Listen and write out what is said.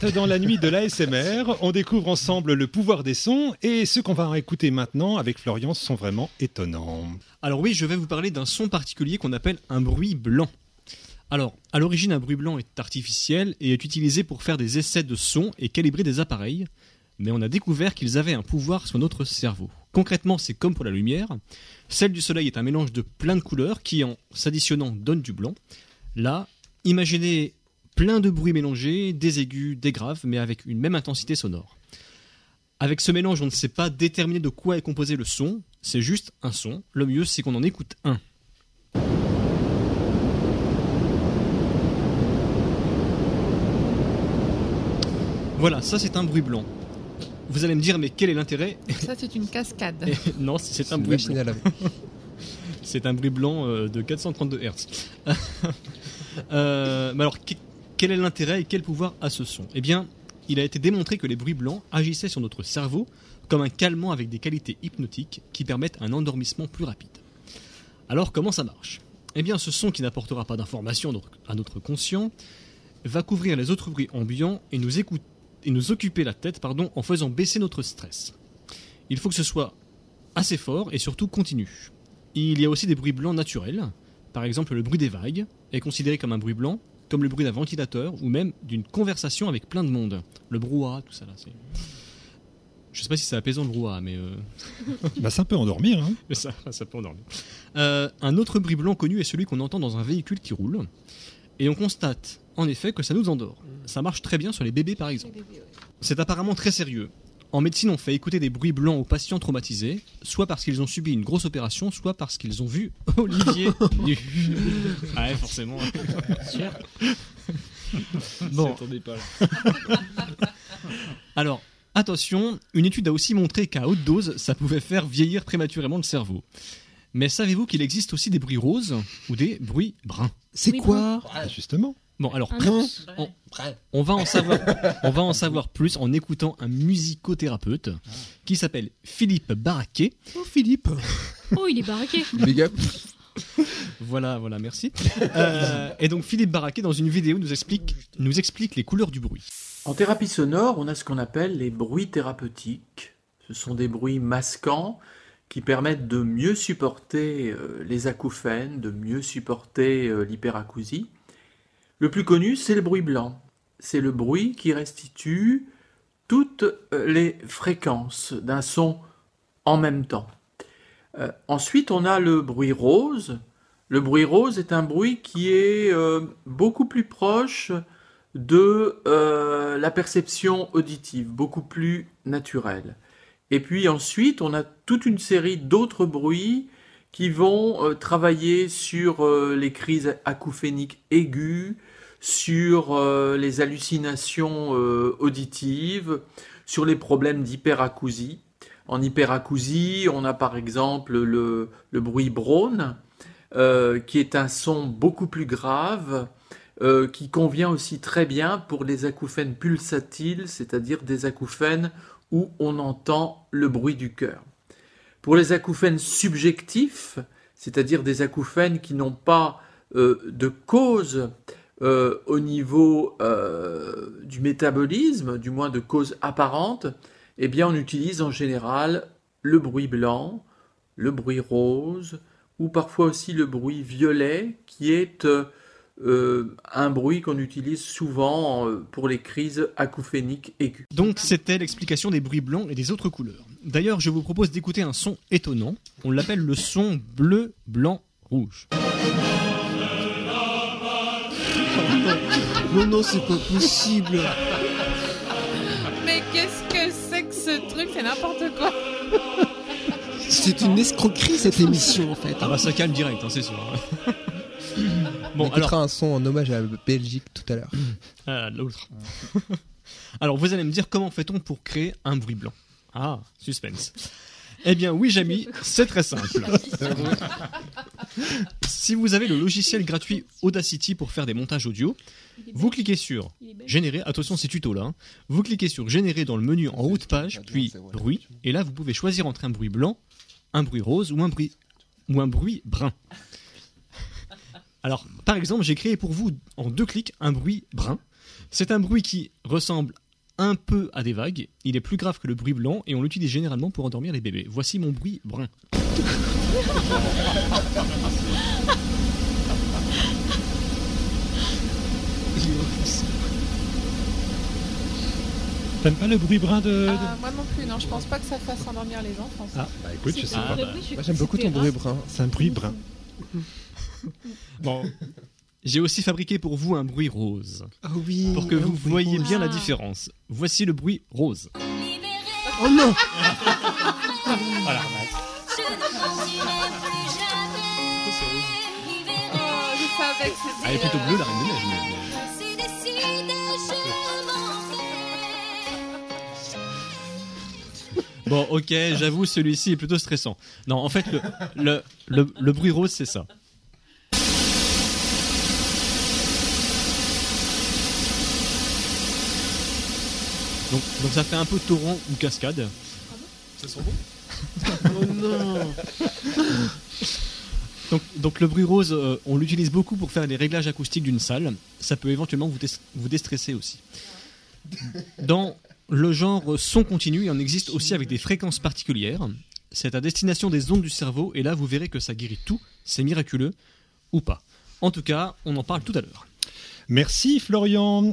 Dans la nuit de l'ASMR. On découvre ensemble le pouvoir des sons et ceux qu'on va écouter maintenant avec Florian sont vraiment étonnants. Alors oui, je vais vous parler d'un son particulier qu'on appelle un bruit blanc. Alors, à l'origine, un bruit blanc est artificiel et est utilisé pour faire des essais de son et calibrer des appareils, mais on a découvert qu'ils avaient un pouvoir sur notre cerveau. Concrètement, c'est comme pour la lumière. Celle du soleil est un mélange de plein de couleurs qui, en s'additionnant, donne du blanc. Là, imaginez plein de bruits mélangés, des aigus, des graves, mais avec une même intensité sonore. Avec ce mélange, on ne sait pas déterminer de quoi est composé le son, c'est juste un son. Le mieux, c'est qu'on en écoute un. Voilà, ça c'est un bruit blanc. Vous allez me dire, mais quel est l'intérêt? Ça, c'est une cascade. Et Non, c'est un bruit blanc. C'est un bruit blanc de 432 Hz. Euh, mais alors, quel est l'intérêt et quel pouvoir a ce son? Eh bien, il a été démontré que les bruits blancs agissaient sur notre cerveau comme un calmant avec des qualités hypnotiques qui permettent un endormissement plus rapide. Alors, comment ça marche? Eh bien, ce son qui n'apportera pas d'informations donc, à notre conscient va couvrir les autres bruits ambiants et nous, et nous occuper la tête pardon, en faisant baisser notre stress. Il faut que ce soit assez fort et surtout continu. Il y a aussi des bruits blancs naturels. Par exemple, le bruit des vagues est considéré comme un bruit blanc, comme le bruit d'un ventilateur ou même d'une conversation avec plein de monde. Le brouhaha, tout ça là. c'est- Je sais pas si c'est apaisant le brouhaha, mais euh, Bah, ça peut endormir. Hein. mais ça, ça peut endormir. Euh, un autre bruit blanc connu est celui qu'on entend dans un véhicule qui roule. Et on constate en effet que ça nous endort. Ça marche très bien sur les bébés par exemple. C'est apparemment très sérieux. En médecine, on fait écouter des bruits blancs aux patients traumatisés, soit parce qu'ils ont subi une grosse opération, soit parce qu'ils ont vu Olivier nu. Ah ouais, forcément. Bon. Alors, attention, une étude a aussi montré qu'à haute dose, ça pouvait faire vieillir prématurément le cerveau. Mais savez-vous qu'il existe aussi des bruits roses ou des bruits bruns C'est Oui, quoi Ah, justement. Bon, alors, on, on va en savoir, on va en savoir plus en écoutant un musicothérapeute qui s'appelle Philippe Barraquet. Oh Philippe Oh, il est baraqué. Big up Voilà, voilà, merci. Euh, et donc Philippe Barraquet, dans une vidéo, nous explique, nous explique les couleurs du bruit. En thérapie sonore, on a ce qu'on appelle les bruits thérapeutiques. Ce sont des bruits masquants qui permettent de mieux supporter euh, les acouphènes, de mieux supporter euh, l'hyperacousie. Le plus connu, c'est le bruit blanc. C'est le bruit qui restitue toutes euh, les fréquences d'un son en même temps. Ensuite, on a le bruit rose. Le bruit rose est un bruit qui est beaucoup plus proche de la perception auditive, beaucoup plus naturelle. Et puis ensuite, on a toute une série d'autres bruits qui vont euh, travailler sur euh, les crises acouphéniques aiguës, sur euh, les hallucinations auditives, sur les problèmes d'hyperacousie. En hyperacousie, on a par exemple le, bruit brône, euh, qui est un son beaucoup plus grave, qui convient aussi très bien pour les acouphènes pulsatiles, c'est-à-dire des acouphènes où on entend le bruit du cœur. Pour les acouphènes subjectifs, c'est-à-dire des acouphènes qui n'ont pas euh, de cause euh, au niveau euh, du métabolisme, du moins de cause apparente, eh bien on utilise en général le bruit blanc, le bruit rose, ou parfois aussi le bruit violet, qui est euh, un bruit qu'on utilise souvent euh, pour les crises acouphéniques aiguës. Donc c'était l'explication des bruits blancs et des autres couleurs. D'ailleurs, je vous propose d'écouter un son étonnant. On l'appelle le son bleu, blanc, rouge. Non, non, c'est pas possible Mais qu'est-ce que c'est que ce truc? C'est n'importe quoi. C'est une escroquerie cette émission en fait. Ah bah ça calme direct, hein, c'est sûr. On bon, écoutera alors, un son en hommage à la Belgique tout à l'heure. ah, l'autre. alors vous allez me dire comment fait-on pour créer un bruit blanc? Ah, suspense. Eh bien oui, Jamy, c'est très simple. si vous avez le logiciel gratuit Audacity pour faire des montages audio, vous cliquez sur Générer, attention c'est tuto là, hein. vous cliquez sur Générer dans le menu en haut de page, puis Bruit, et là vous pouvez choisir entre un bruit blanc, un bruit rose ou un bruit, ou un bruit brun. Alors, par exemple, j'ai créé pour vous en deux clics un bruit brun. C'est un bruit qui ressemble un peu à des vagues. Il est plus grave que le bruit blanc et on l'utilise généralement pour endormir les bébés. Voici mon bruit brun. T'aimes pas le bruit brun de... de- Ah, moi non plus, non, je pense pas que ça fasse endormir les enfants. ça. Ah, bah écoute, je sais pas. Moi, j'aime beaucoup ton bruit brun. C'est un bruit brun. Bon. J'ai aussi fabriqué pour vous un bruit rose. Ah oui. Pour que vous voyez bien la Ah. différence. Voici le bruit rose. Oh non Voilà. Oh, c'était. Elle est plutôt bleue la reine des neiges. mais- Bon, ok, j'avoue, celui-ci est plutôt stressant. Non, en fait, le, le, le, le bruit rose, c'est ça. Donc, donc ça fait un peu torrent ou cascade. Oh non Donc, donc le bruit rose, euh, on l'utilise beaucoup pour faire les réglages acoustiques d'une salle. Ça peut éventuellement vous, vous déstresser aussi. Dans le genre son continu, il en existe aussi avec des fréquences particulières. C'est à destination des ondes du cerveau et là vous verrez que ça guérit tout. C'est miraculeux ou pas. En tout cas, on en parle tout à l'heure. Merci Florian.